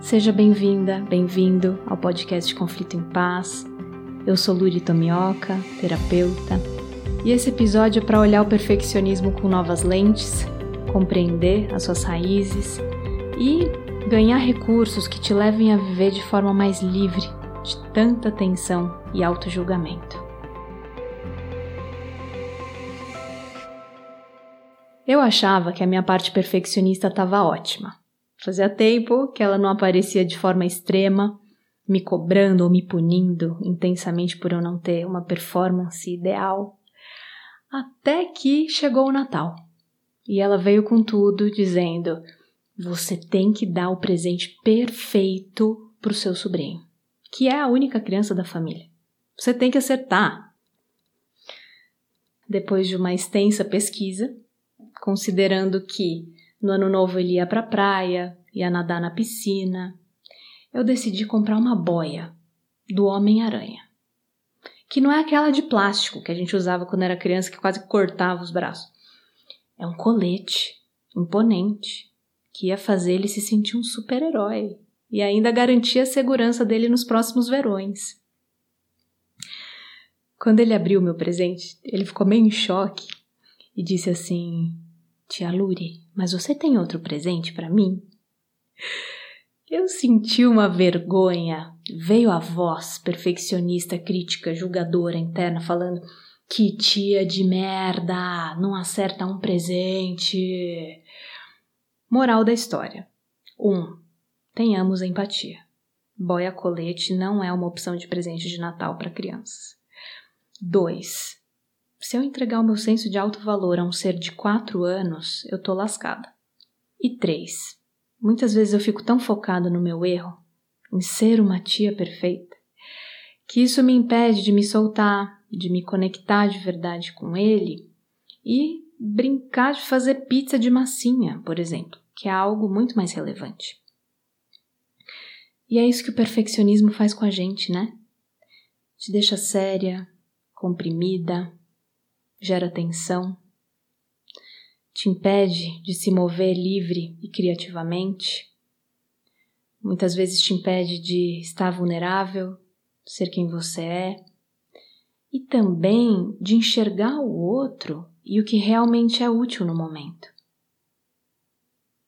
Seja bem-vinda, bem-vindo ao podcast Conflito em Paz. Eu sou Luri Tomioka, terapeuta, e esse episódio é para olhar o perfeccionismo com novas lentes, compreender as suas raízes e ganhar recursos que te levem a viver de forma mais livre de tanta tensão e auto-julgamento. Eu achava que a minha parte perfeccionista estava ótima. Fazia tempo que ela não aparecia de forma extrema, me cobrando ou me punindo intensamente por eu não ter uma performance ideal. Até que chegou o Natal. E ela veio com tudo, dizendo: Você tem que dar o presente perfeito para o seu sobrinho, que é a única criança da família. Você tem que acertar. Depois de uma extensa pesquisa, considerando que no ano novo ele ia para a praia, ia nadar na piscina. Eu decidi comprar uma boia do Homem-Aranha. Que não é aquela de plástico que a gente usava quando era criança que quase cortava os braços. É um colete imponente que ia fazer ele se sentir um super-herói e ainda garantia a segurança dele nos próximos verões. Quando ele abriu meu presente, ele ficou meio em choque e disse assim: Tia Luri, mas você tem outro presente para mim? Eu senti uma vergonha. Veio a voz perfeccionista, crítica, julgadora interna falando: Que tia de merda, não acerta um presente. Moral da história: 1. Um, tenhamos empatia. Boia colete não é uma opção de presente de Natal para crianças. 2. Se eu entregar o meu senso de alto valor a um ser de 4 anos, eu tô lascada. E 3. Muitas vezes eu fico tão focada no meu erro, em ser uma tia perfeita, que isso me impede de me soltar, de me conectar de verdade com ele e brincar de fazer pizza de massinha, por exemplo, que é algo muito mais relevante. E é isso que o perfeccionismo faz com a gente, né? Te deixa séria, comprimida, gera tensão, te impede de se mover livre e criativamente, muitas vezes te impede de estar vulnerável, ser quem você é, e também de enxergar o outro e o que realmente é útil no momento.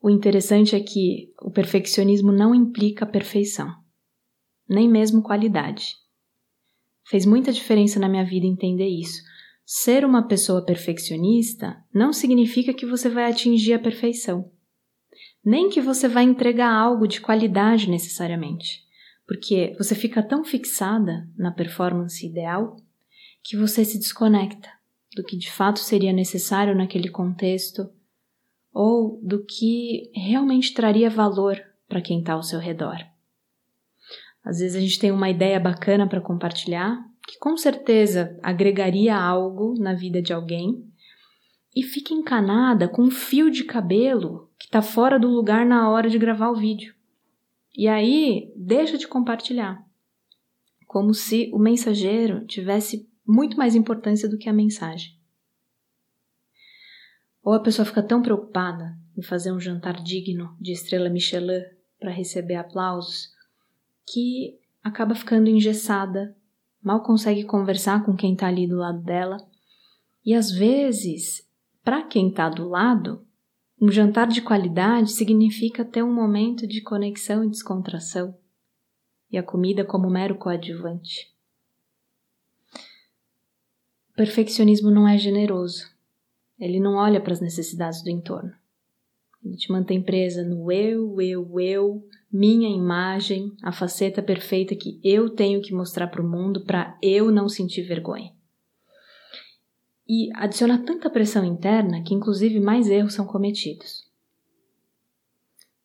O interessante é que o perfeccionismo não implica perfeição, nem mesmo qualidade. Fez muita diferença na minha vida entender isso, Ser uma pessoa perfeccionista não significa que você vai atingir a perfeição, nem que você vai entregar algo de qualidade necessariamente, porque você fica tão fixada na performance ideal que você se desconecta do que de fato seria necessário naquele contexto ou do que realmente traria valor para quem está ao seu redor. Às vezes a gente tem uma ideia bacana para compartilhar que com certeza agregaria algo na vida de alguém, e fica encanada com um fio de cabelo que está fora do lugar na hora de gravar o vídeo. E aí deixa de compartilhar, como se o mensageiro tivesse muito mais importância do que a mensagem. Ou a pessoa fica tão preocupada em fazer um jantar digno de estrela Michelin para receber aplausos que acaba ficando engessada mal consegue conversar com quem está ali do lado dela. E às vezes, para quem está do lado, um jantar de qualidade significa ter um momento de conexão e descontração, e a comida como mero coadjuvante. O perfeccionismo não é generoso. Ele não olha para as necessidades do entorno. Ele te mantém presa no eu, eu, eu, minha imagem, a faceta perfeita que eu tenho que mostrar para o mundo para eu não sentir vergonha. E adiciona tanta pressão interna que, inclusive, mais erros são cometidos.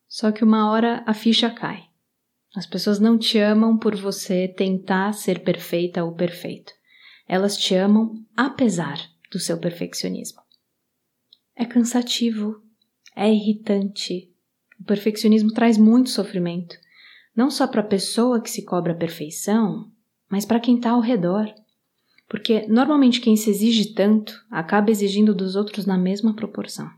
Só que uma hora a ficha cai. As pessoas não te amam por você tentar ser perfeita ou perfeito. Elas te amam apesar do seu perfeccionismo. É cansativo, é irritante. O perfeccionismo traz muito sofrimento, não só para a pessoa que se cobra a perfeição, mas para quem está ao redor. Porque normalmente quem se exige tanto acaba exigindo dos outros na mesma proporção.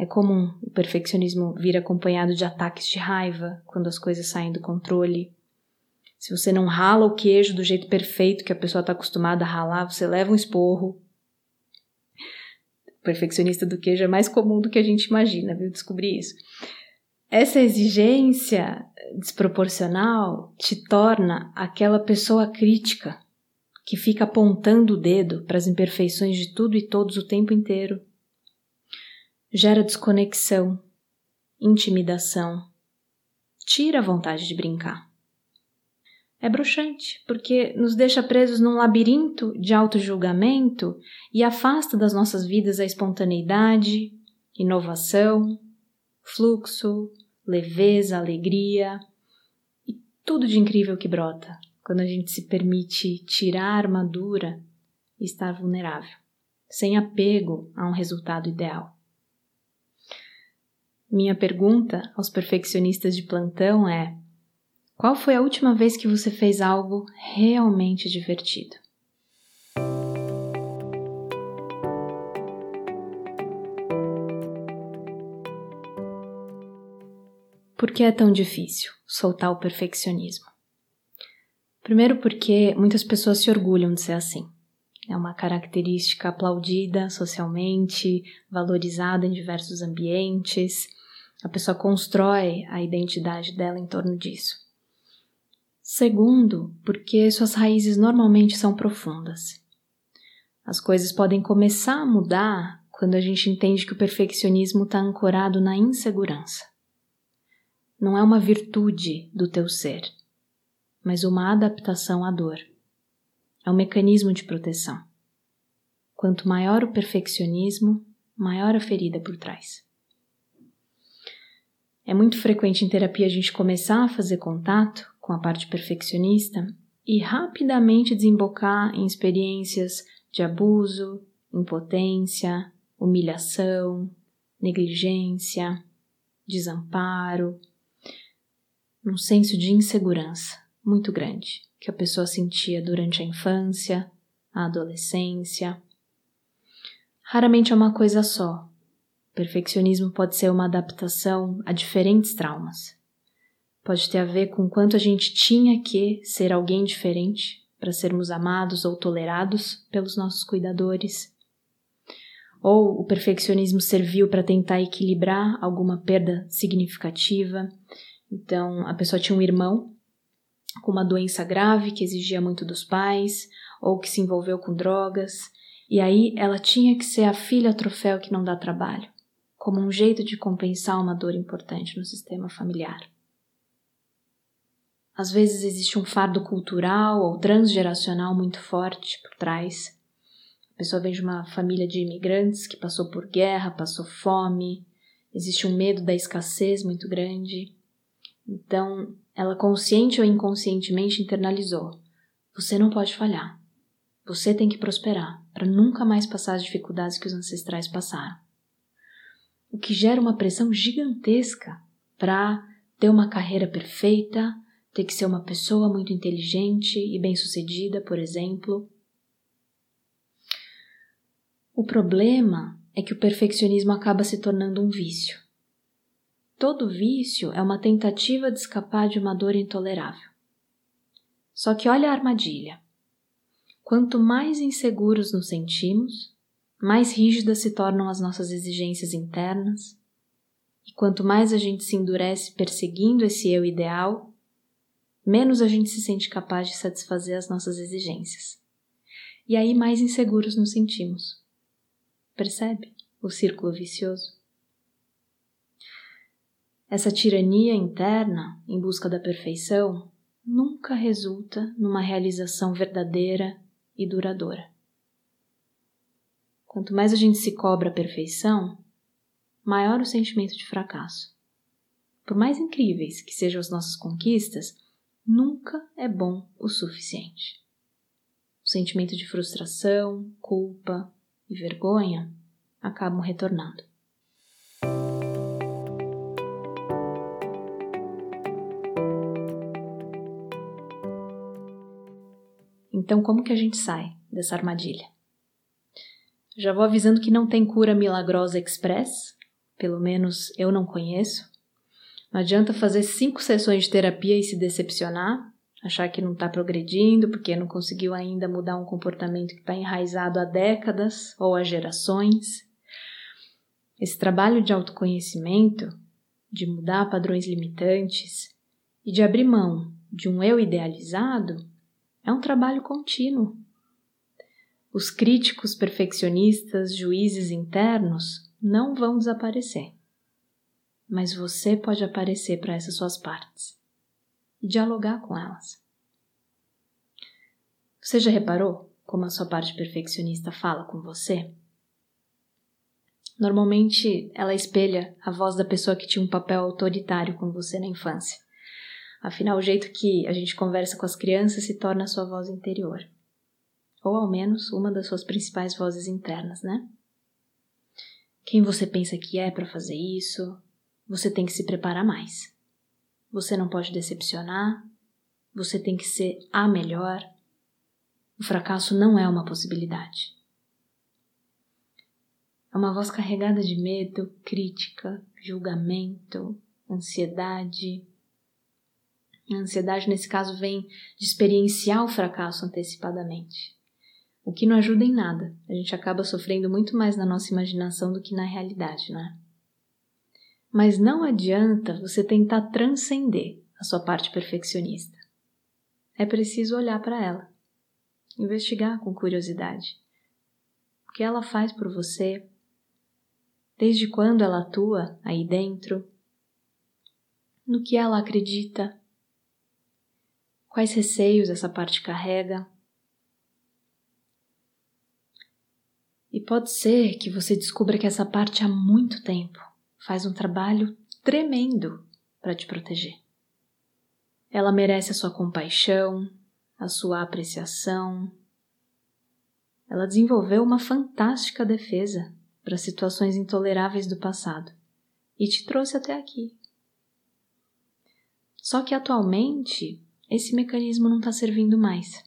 É comum o perfeccionismo vir acompanhado de ataques de raiva quando as coisas saem do controle. Se você não rala o queijo do jeito perfeito que a pessoa está acostumada a ralar, você leva um esporro. Perfeccionista do queijo é mais comum do que a gente imagina, viu? Descobri isso. Essa exigência desproporcional te torna aquela pessoa crítica que fica apontando o dedo para as imperfeições de tudo e todos o tempo inteiro. Gera desconexão, intimidação, tira a vontade de brincar. É bruxante, porque nos deixa presos num labirinto de auto-julgamento e afasta das nossas vidas a espontaneidade, inovação, fluxo, leveza, alegria e tudo de incrível que brota quando a gente se permite tirar a armadura e estar vulnerável, sem apego a um resultado ideal. Minha pergunta aos perfeccionistas de plantão é: qual foi a última vez que você fez algo realmente divertido? Por que é tão difícil soltar o perfeccionismo? Primeiro, porque muitas pessoas se orgulham de ser assim. É uma característica aplaudida socialmente, valorizada em diversos ambientes. A pessoa constrói a identidade dela em torno disso. Segundo, porque suas raízes normalmente são profundas. As coisas podem começar a mudar quando a gente entende que o perfeccionismo está ancorado na insegurança não é uma virtude do teu ser, mas uma adaptação à dor. É um mecanismo de proteção. Quanto maior o perfeccionismo, maior a ferida por trás. É muito frequente em terapia a gente começar a fazer contato com a parte perfeccionista e rapidamente desembocar em experiências de abuso, impotência, humilhação, negligência, desamparo, num senso de insegurança muito grande que a pessoa sentia durante a infância, a adolescência. Raramente é uma coisa só. O perfeccionismo pode ser uma adaptação a diferentes traumas. Pode ter a ver com quanto a gente tinha que ser alguém diferente para sermos amados ou tolerados pelos nossos cuidadores. Ou o perfeccionismo serviu para tentar equilibrar alguma perda significativa então, a pessoa tinha um irmão com uma doença grave que exigia muito dos pais, ou que se envolveu com drogas, e aí ela tinha que ser a filha troféu que não dá trabalho, como um jeito de compensar uma dor importante no sistema familiar. Às vezes existe um fardo cultural ou transgeracional muito forte por trás. A pessoa vem de uma família de imigrantes que passou por guerra, passou fome, existe um medo da escassez muito grande. Então, ela consciente ou inconscientemente internalizou: você não pode falhar. Você tem que prosperar para nunca mais passar as dificuldades que os ancestrais passaram. O que gera uma pressão gigantesca para ter uma carreira perfeita, ter que ser uma pessoa muito inteligente e bem-sucedida, por exemplo. O problema é que o perfeccionismo acaba se tornando um vício. Todo vício é uma tentativa de escapar de uma dor intolerável. Só que olha a armadilha. Quanto mais inseguros nos sentimos, mais rígidas se tornam as nossas exigências internas, e quanto mais a gente se endurece perseguindo esse eu ideal, menos a gente se sente capaz de satisfazer as nossas exigências. E aí mais inseguros nos sentimos. Percebe o círculo vicioso? Essa tirania interna em busca da perfeição nunca resulta numa realização verdadeira e duradoura. Quanto mais a gente se cobra a perfeição, maior o sentimento de fracasso. Por mais incríveis que sejam as nossas conquistas, nunca é bom o suficiente. O sentimento de frustração, culpa e vergonha acabam retornando. Então, como que a gente sai dessa armadilha? Já vou avisando que não tem cura milagrosa express. pelo menos eu não conheço. Não adianta fazer cinco sessões de terapia e se decepcionar, achar que não está progredindo porque não conseguiu ainda mudar um comportamento que está enraizado há décadas ou há gerações. Esse trabalho de autoconhecimento, de mudar padrões limitantes e de abrir mão de um eu idealizado, é um trabalho contínuo. Os críticos perfeccionistas, juízes internos, não vão desaparecer. Mas você pode aparecer para essas suas partes e dialogar com elas. Você já reparou como a sua parte perfeccionista fala com você? Normalmente ela espelha a voz da pessoa que tinha um papel autoritário com você na infância. Afinal, o jeito que a gente conversa com as crianças se torna a sua voz interior. Ou ao menos uma das suas principais vozes internas, né? Quem você pensa que é para fazer isso? Você tem que se preparar mais. Você não pode decepcionar. Você tem que ser a melhor. O fracasso não é uma possibilidade. É uma voz carregada de medo, crítica, julgamento, ansiedade. A ansiedade, nesse caso, vem de experienciar o fracasso antecipadamente. O que não ajuda em nada. A gente acaba sofrendo muito mais na nossa imaginação do que na realidade, não é? Mas não adianta você tentar transcender a sua parte perfeccionista. É preciso olhar para ela, investigar com curiosidade. O que ela faz por você? Desde quando ela atua aí dentro? No que ela acredita? Quais receios essa parte carrega? E pode ser que você descubra que essa parte há muito tempo faz um trabalho tremendo para te proteger. Ela merece a sua compaixão, a sua apreciação. Ela desenvolveu uma fantástica defesa para situações intoleráveis do passado e te trouxe até aqui. Só que atualmente esse mecanismo não está servindo mais.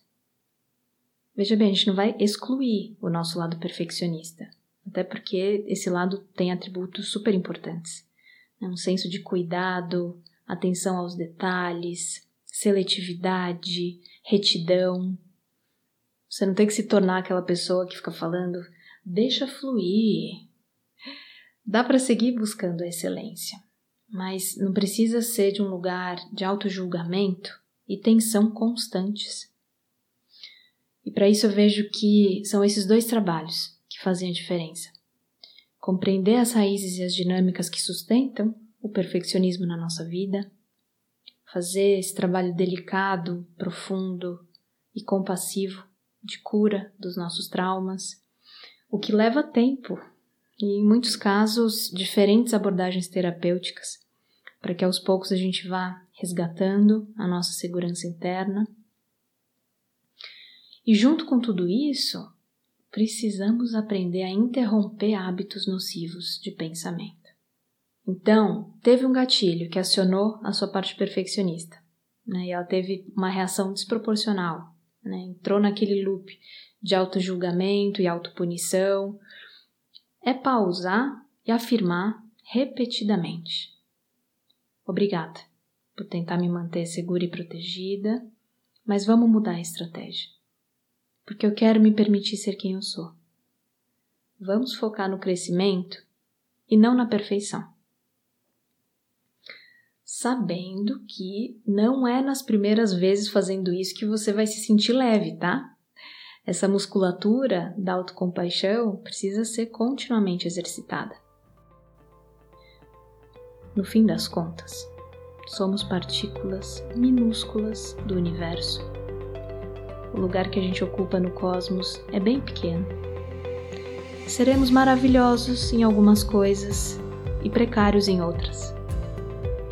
Veja bem, a gente não vai excluir o nosso lado perfeccionista, até porque esse lado tem atributos super importantes. Né? Um senso de cuidado, atenção aos detalhes, seletividade, retidão. Você não tem que se tornar aquela pessoa que fica falando, deixa fluir. Dá para seguir buscando a excelência, mas não precisa ser de um lugar de auto-julgamento e tensão constantes. E para isso eu vejo que são esses dois trabalhos fazem a diferença. Compreender as raízes e as dinâmicas que sustentam o perfeccionismo na nossa vida, fazer esse trabalho delicado, profundo e compassivo de cura dos nossos traumas, o que leva tempo e, em muitos casos, diferentes abordagens terapêuticas, para que aos poucos a gente vá resgatando a nossa segurança interna. E junto com tudo isso, precisamos aprender a interromper hábitos nocivos de pensamento. Então, teve um gatilho que acionou a sua parte perfeccionista, né? E ela teve uma reação desproporcional, né? Entrou naquele loop de auto-julgamento e autopunição. É pausar e afirmar repetidamente: Obrigada por tentar me manter segura e protegida, mas vamos mudar a estratégia. Porque eu quero me permitir ser quem eu sou. Vamos focar no crescimento e não na perfeição. Sabendo que não é nas primeiras vezes fazendo isso que você vai se sentir leve, tá? Essa musculatura da autocompaixão precisa ser continuamente exercitada. No fim das contas, somos partículas minúsculas do universo. O lugar que a gente ocupa no cosmos é bem pequeno. Seremos maravilhosos em algumas coisas e precários em outras.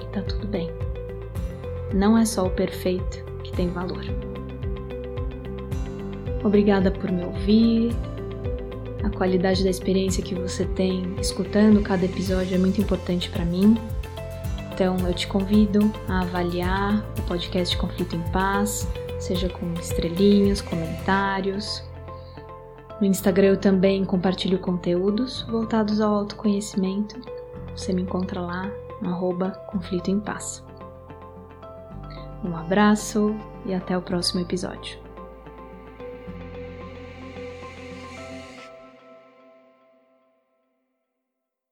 E tá tudo bem. Não é só o perfeito que tem valor. Obrigada por me ouvir. A qualidade da experiência que você tem escutando cada episódio é muito importante para mim. Então eu te convido a avaliar o podcast Conflito em Paz, seja com estrelinhas, comentários. No Instagram eu também compartilho conteúdos voltados ao autoconhecimento. você me encontra lá no Conflito em Paz. Um abraço e até o próximo episódio.